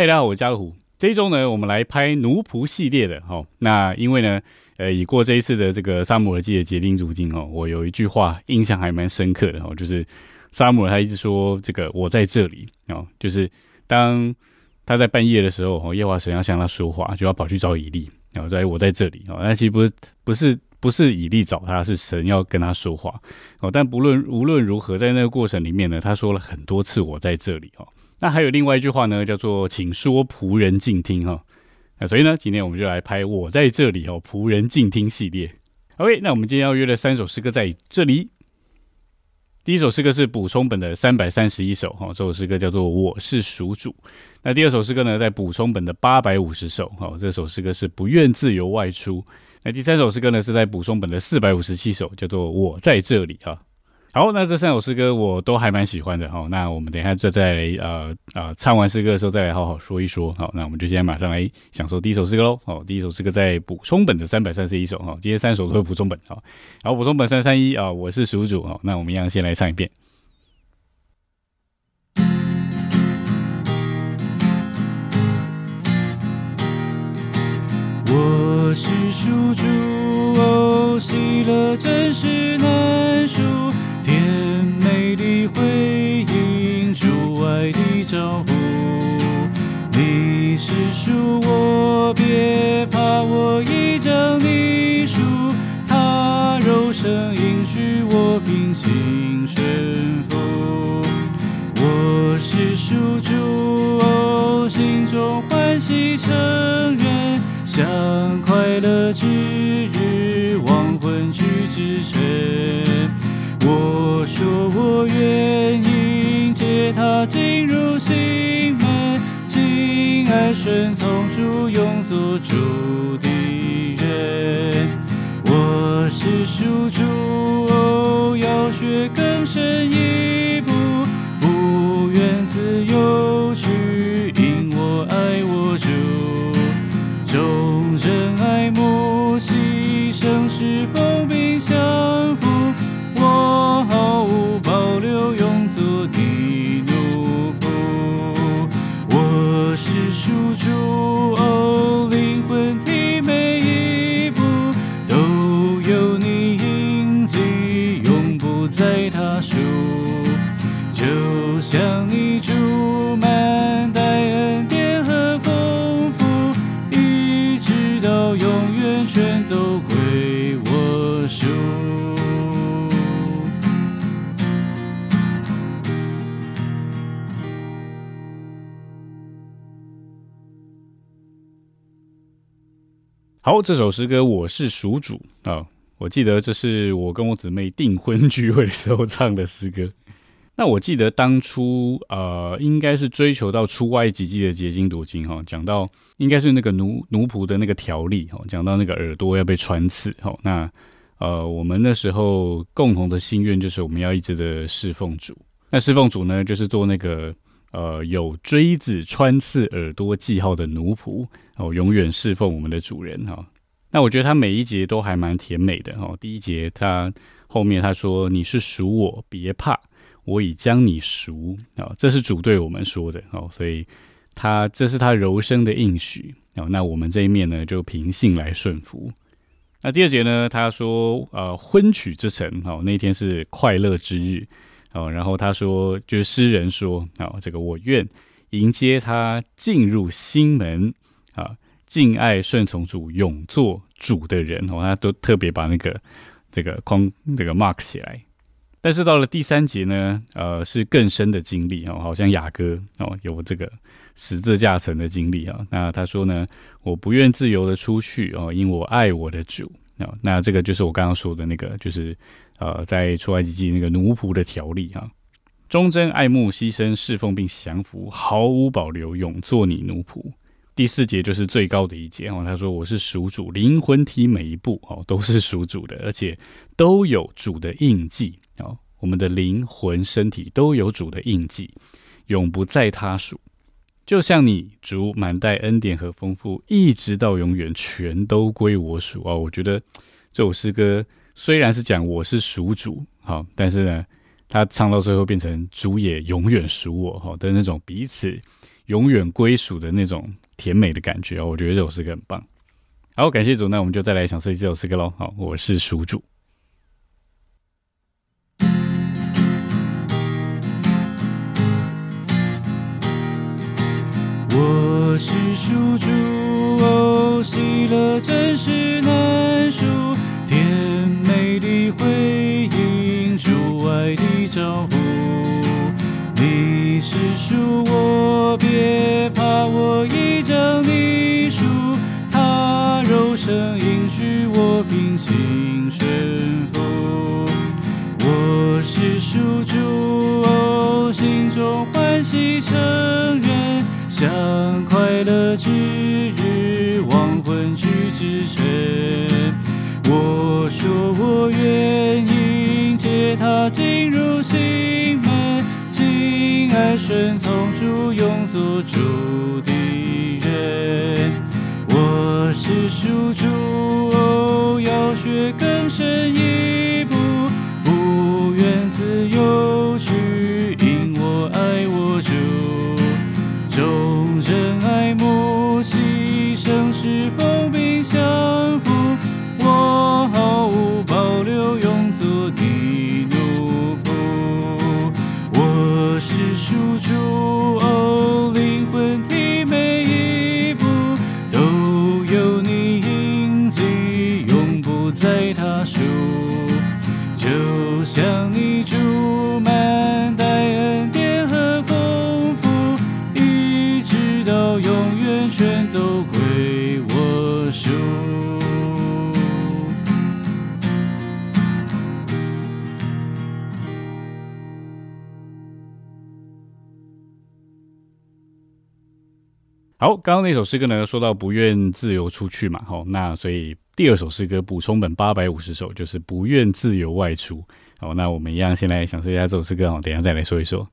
嘿，大家好，我是家乐虎。这一周呢，我们来拍奴仆系列的哈。那因为呢，呃，已过这一次的这个萨姆尔记的结晶主经哦，我有一句话印象还蛮深刻的哦，就是萨姆尔他一直说这个我在这里哦，就是当他在半夜的时候哦，夜华神要向他说话，就要跑去找以利，然后在我在这里哦。那其实不是不是不是以利找他，是神要跟他说话哦。但不论无论如何，在那个过程里面呢，他说了很多次我在这里哦。那还有另外一句话呢，叫做“请说仆人静听”哈。那所以呢，今天我们就来拍我在这里哦，仆人静听系列。OK，那我们今天要约的三首诗歌在这里。第一首诗歌是补充本的三百三十一首哈，这首诗歌叫做《我是属主》。那第二首诗歌呢，在补充本的八百五十首哈，这首诗歌是不愿自由外出。那第三首诗歌呢，是在补充本的四百五十七首，叫做《我在这里》哈。好，那这三首诗歌我都还蛮喜欢的哈。那我们等一下再再呃呃唱完诗歌的时候再来好好说一说。好，那我们就现在马上来享受第一首诗歌喽。好，第一首诗歌在补充本的三百三十一首哈，今天三首都是补充本哈。好，补充本三三一啊，我是属主哦。那我们一样先来唱一遍。我是属主哦，喜乐别怕，我已将你属。他柔声应许我平心顺服。我是属主，心中欢喜成愿，向快乐之日，亡魂去之晨。我说我愿迎接他进入心门，敬爱顺从主，永我是属主，要学更深一好，这首诗歌我是属主啊，我记得这是我跟我姊妹订婚聚会的时候唱的诗歌。那我记得当初呃，应该是追求到出外几季的结晶夺金哈，讲到应该是那个奴奴仆的那个条例哈，讲到那个耳朵要被穿刺哈。那呃，我们那时候共同的心愿就是我们要一直的侍奉主。那侍奉主呢，就是做那个。呃，有锥子穿刺耳朵记号的奴仆哦，永远侍奉我们的主人哈。那我觉得他每一节都还蛮甜美的哈。第一节他后面他说：“你是属我，别怕，我已将你赎啊。”这是主对我们说的哦，所以他这是他柔声的应许哦。那我们这一面呢，就凭信来顺服。那第二节呢，他说：“呃，婚娶之晨哦，那天是快乐之日。”哦，然后他说，就是诗人说，哦，这个我愿迎接他进入心门，敬爱顺从主，永做主的人，哦，他都特别把那个这个框这个 mark 起来。但是到了第三节呢，呃，是更深的经历哦，好像雅哥哦有这个十字架层的经历啊。那他说呢，我不愿自由的出去哦，因我爱我的主啊。那这个就是我刚刚说的那个，就是。呃，在出埃及记那个奴仆的条例啊，忠贞爱慕、牺牲侍奉并降服，毫无保留，永做你奴仆。第四节就是最高的一节哦，他说我是属主，灵魂体每一步哦都是属主的，而且都有主的印记哦，我们的灵魂、身体都有主的印记，永不在他属。就像你主满带恩典和丰富，一直到永远，全都归我属啊！我觉得这首诗歌。虽然是讲我是属主，好，但是呢，他唱到最后变成主也永远属我，哈的那种彼此永远归属的那种甜美的感觉哦。我觉得这首诗歌很棒。好，感谢主，那我们就再来享受这首诗歌喽。好，我是属主。我是属主，哦，喜乐真是难数，甜美的回应，主爱的招呼。你是属我，别怕，我已将你属。他柔声应许我平心顺服。我是属主，哦，心中欢喜承认。向快乐之日，黄昏去之晨。我说我愿迎接他进入心，敬爱顺从主，永做主的人。我是属主，哦，要学更深一刚刚那首诗歌呢，说到不愿自由出去嘛，哦，那所以第二首诗歌补充本八百五十首，就是不愿自由外出。好，那我们一样先来享受一下这首诗歌，好，等下再来说一说。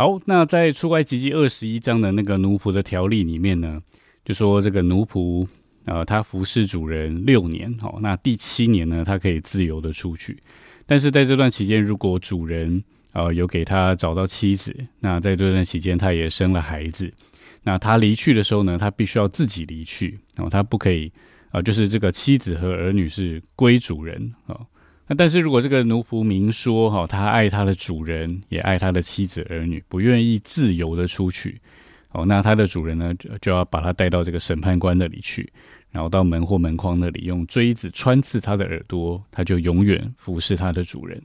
好，那在出埃及记二十一章的那个奴仆的条例里面呢，就说这个奴仆，呃，他服侍主人六年，好、那第七年呢，他可以自由的出去。但是在这段期间，如果主人呃有给他找到妻子，那在这段期间他也生了孩子，那他离去的时候呢，他必须要自己离去哦，他不可以啊，就是这个妻子和儿女是归主人哦。那但是如果这个奴仆明说哈，他爱他的主人，也爱他的妻子儿女，不愿意自由的出去哦，那他的主人呢，就就要把他带到这个审判官那里去，然后到门或门框那里用锥子穿刺他的耳朵，他就永远服侍他的主人。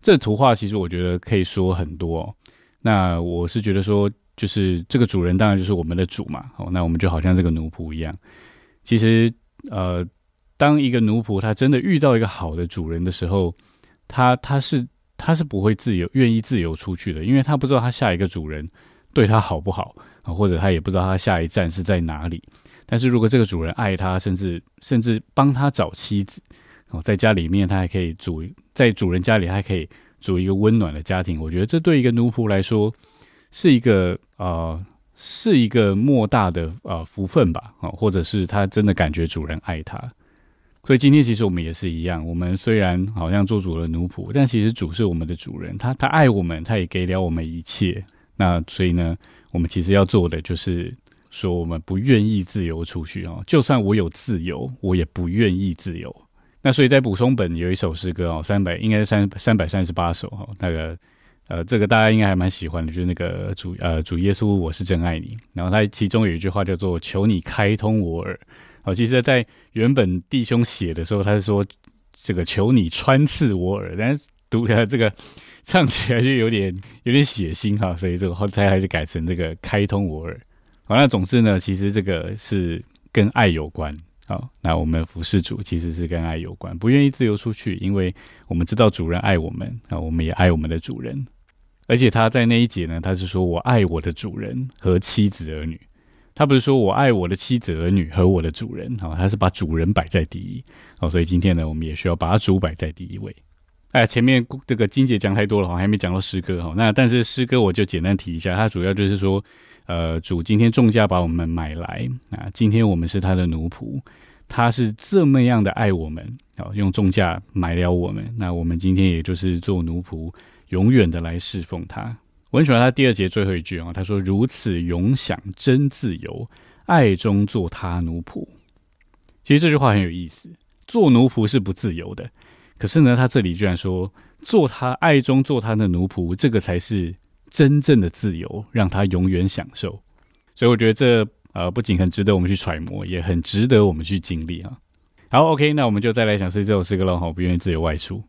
这图画其实我觉得可以说很多。哦。那我是觉得说，就是这个主人当然就是我们的主嘛，哦，那我们就好像这个奴仆一样。其实呃。当一个奴仆他真的遇到一个好的主人的时候，他他是他是不会自由愿意自由出去的，因为他不知道他下一个主人对他好不好啊，或者他也不知道他下一站是在哪里。但是如果这个主人爱他，甚至甚至帮他找妻子哦，在家里面他还可以煮，在主人家里还可以组一个温暖的家庭。我觉得这对一个奴仆来说是一个啊，是一个莫大的啊福分吧啊，或者是他真的感觉主人爱他。所以今天其实我们也是一样，我们虽然好像做主的奴仆，但其实主是我们的主人，他他爱我们，他也给了我们一切。那所以呢，我们其实要做的就是说，我们不愿意自由出去哦。就算我有自由，我也不愿意自由。那所以在补充本有一首诗歌哦，三百应该是三三百三十八首哈，那个呃，这个大家应该还蛮喜欢的，就是那个主呃主耶稣，我是真爱你。然后他其中有一句话叫做“求你开通我耳”。哦，其实，在原本弟兄写的时候，他是说这个求你穿刺我耳，但是读了这个唱起来就有点有点血腥哈，所以这个后来还是改成这个开通我耳。好，那总之呢，其实这个是跟爱有关。好，那我们服侍主其实是跟爱有关，不愿意自由出去，因为我们知道主人爱我们啊，我们也爱我们的主人。而且他在那一节呢，他是说我爱我的主人和妻子儿女。他不是说我爱我的妻子儿女和我的主人，哦，他是把主人摆在第一，哦，所以今天呢，我们也需要把主摆在第一位。哎，前面这个金姐讲太多了，哈，还没讲到诗歌，哈，那但是诗歌我就简单提一下，它主要就是说，呃，主今天重价把我们买来，啊，今天我们是他的奴仆，他是这么样的爱我们，哦，用重价买了我们，那我们今天也就是做奴仆，永远的来侍奉他。我很喜欢他第二节最后一句啊，他说：“如此永享真自由，爱中做他奴仆。”其实这句话很有意思，做奴仆是不自由的，可是呢，他这里居然说做他爱中做他的奴仆，这个才是真正的自由，让他永远享受。所以我觉得这呃不仅很值得我们去揣摩，也很值得我们去经历啊。好，OK，那我们就再来想是这首诗歌了哈，不愿意自由外出。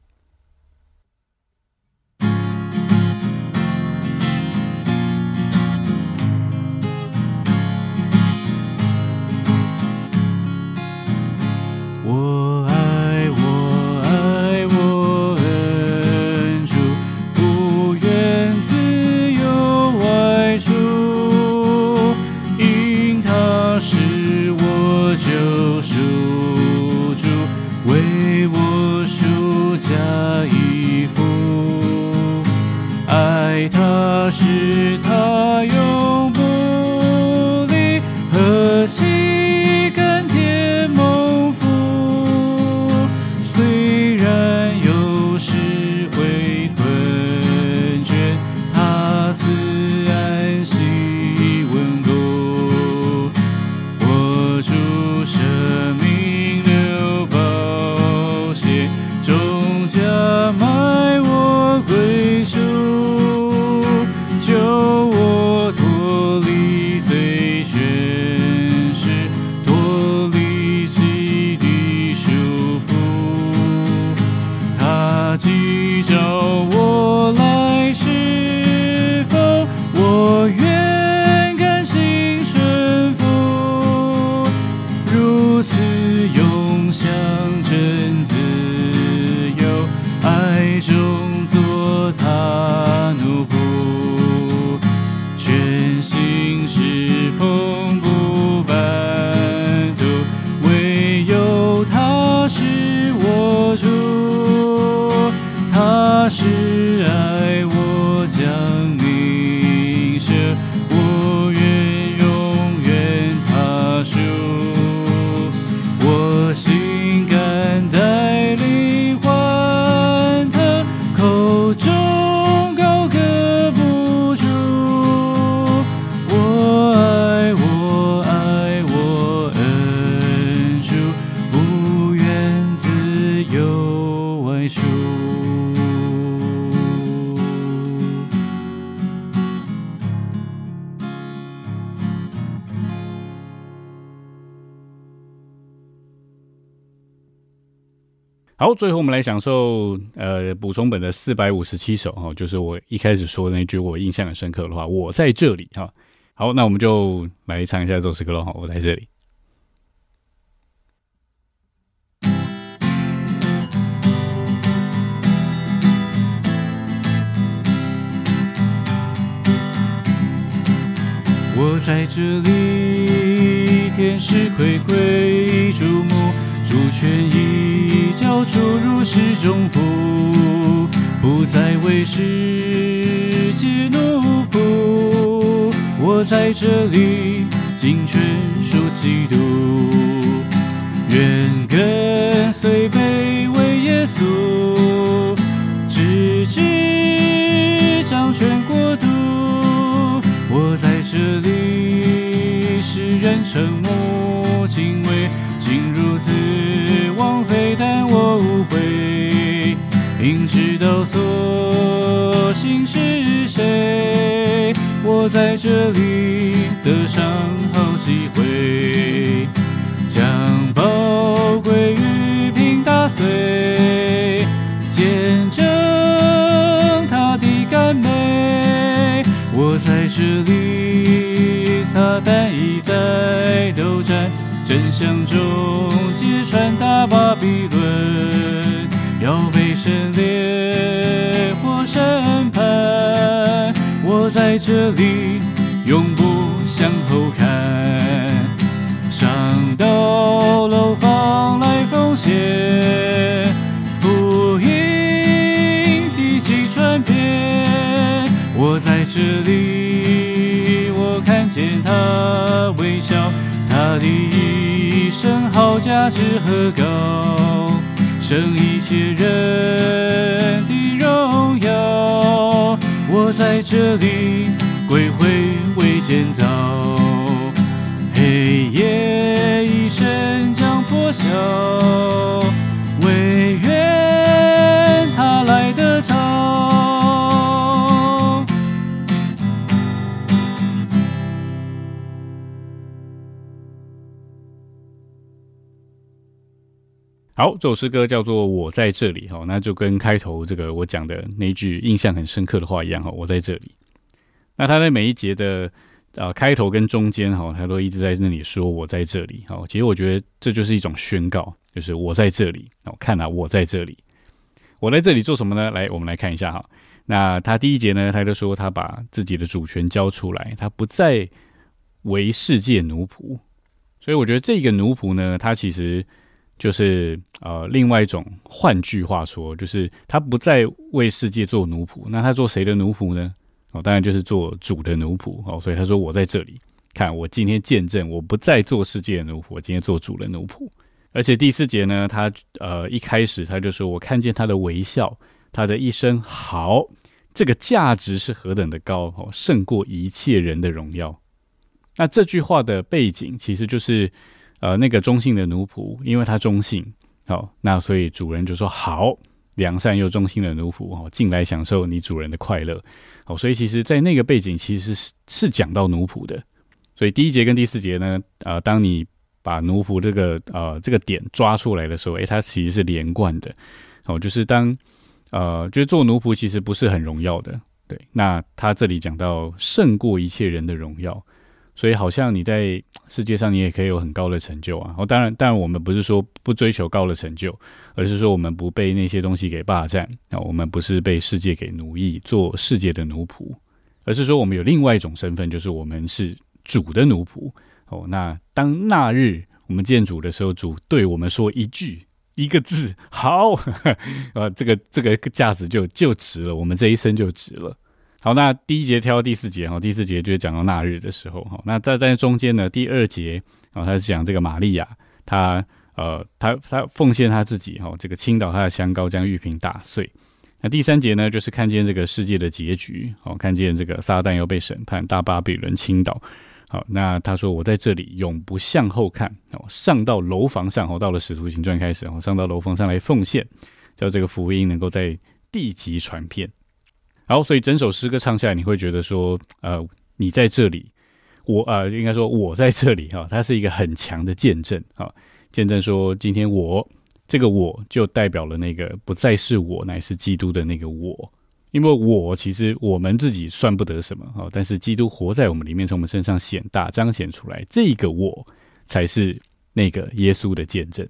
好，最后我们来享受呃补充本的四百五十七首哈，就是我一开始说的那句我印象很深刻的话，我在这里哈。好，那我们就来唱一下这首诗歌喽哈，我在这里。我在这里，天使睽睽注目，主权已交出，如释重负，不再为世界奴仆。我在这里，尽全属基督，愿跟随卑微耶稣，直至掌权国度。我在这里，世人称，此枉费，但我无悔，明知道所幸是谁。我在这里得上好机会，将宝贵玉瓶打碎，见证他的甘美。我在这里，撒旦已在斗战，真相中揭穿大巴比伦，要被神烈火审判。我在这里，永不向后看，上到楼房来奉献，福音地基传遍。我在这里，我看见他微笑，他的一生好价值何高，胜一切人的荣耀。我在这里，归回为建造，黑夜一声将破晓，好，这首诗歌叫做《我在这里》哈，那就跟开头这个我讲的那句印象很深刻的话一样哈，我在这里。那他在每一节的呃开头跟中间哈，他都一直在那里说我在这里。好，其实我觉得这就是一种宣告，就是我在这里。哦，看啊，我在这里，我在这里做什么呢？来，我们来看一下哈。那他第一节呢，他就说他把自己的主权交出来，他不再为世界奴仆。所以我觉得这个奴仆呢，他其实。就是呃，另外一种，换句话说，就是他不再为世界做奴仆，那他做谁的奴仆呢？哦，当然就是做主的奴仆哦。所以他说：“我在这里，看我今天见证，我不再做世界的奴仆，我今天做主的奴仆。”而且第四节呢，他呃一开始他就说：“我看见他的微笑，他的一声好，这个价值是何等的高哦，胜过一切人的荣耀。”那这句话的背景其实就是。呃，那个中性的奴仆，因为他中性，好，那所以主人就说好，良善又忠心的奴仆哦，进来享受你主人的快乐，好，所以其实，在那个背景其实是是讲到奴仆的，所以第一节跟第四节呢，呃，当你把奴仆这个呃这个点抓出来的时候，诶，它其实是连贯的，哦，就是当呃，就是做奴仆其实不是很荣耀的，对，那他这里讲到胜过一切人的荣耀。所以好像你在世界上，你也可以有很高的成就啊。哦，当然，当然，我们不是说不追求高的成就，而是说我们不被那些东西给霸占啊。我们不是被世界给奴役，做世界的奴仆，而是说我们有另外一种身份，就是我们是主的奴仆。哦，那当那日我们见主的时候，主对我们说一句一个字，好，呃，这个这个价值就就值了，我们这一生就值了。好，那第一节挑第四节哈，第四节就是讲到那日的时候哈。那在在中间呢，第二节啊，他是讲这个玛利亚，他呃，他他奉献他自己哈，这个倾倒他的香膏，将玉瓶打碎。那第三节呢，就是看见这个世界的结局，哦，看见这个撒旦要被审判，大巴比伦倾倒。好，那他说我在这里永不向后看哦，上到楼房上哦，到了使徒行传开始哦，上到楼房上来奉献，叫这个福音能够在地级传遍。然后，所以整首诗歌唱下来，你会觉得说，呃，你在这里，我呃，应该说我在这里哈，它是一个很强的见证哈，见证说今天我这个我就代表了那个不再是我，乃是基督的那个我。因为我其实我们自己算不得什么哈，但是基督活在我们里面，从我们身上显大彰显出来，这个我才是那个耶稣的见证。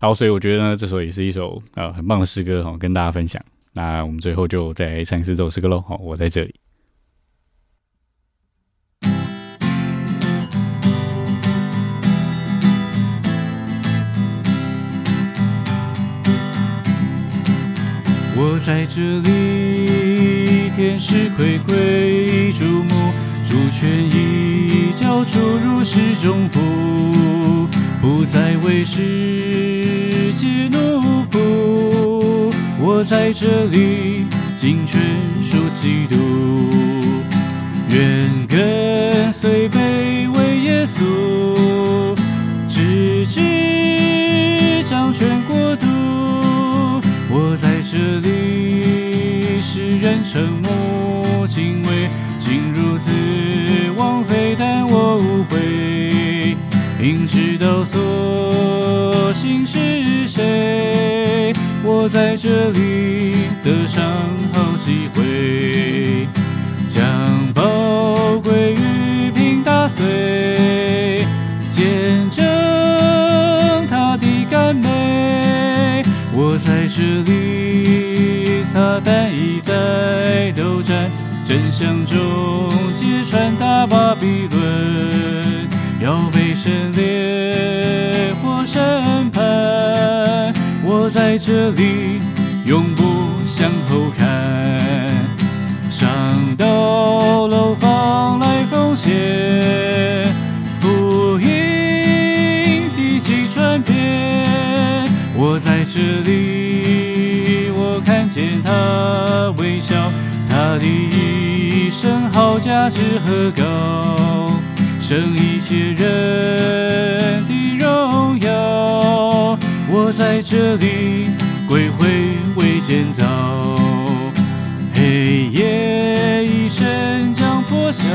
好，所以我觉得呢，这首也是一首呃很棒的诗歌哈，跟大家分享。那我们最后就再唱一次这首歌喽。好，我在这里。我在这里，天使睽睽注目，主权已交出入室中府，不再为世界怒。我在这里，尽全数基督，愿跟随卑微耶稣，直至掌权国度。我在这里，世人沉默敬畏，竟如此枉费，但我无悔，应知道所行是谁。我在这里得上好机会，将宝贵玉瓶打碎，见证他的甘美。我在这里，撒旦已在斗战，真相中揭穿大巴比伦，要被神烈火审判。在这里，永不向后看，上到楼房来奉献福音的几传遍。我在这里，我看见他微笑，他的一生好价值何高，胜一切人在这里，鬼魂未建造，黑夜一声将破晓，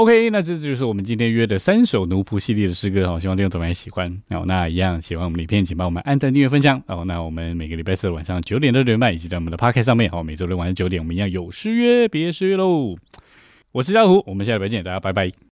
OK，那这就是我们今天约的三首奴仆系列的诗歌哦，希望听众朋友们喜欢哦。那一样喜欢我们的影片，请帮我们按赞、订阅、分享哦。那我们每个礼拜四晚上九点到九点半，以及在我们的 p o c a s t 上面哦，每周六晚上九点我们一样有诗约，别失约喽。我是江湖，我们下礼拜见，大家拜拜。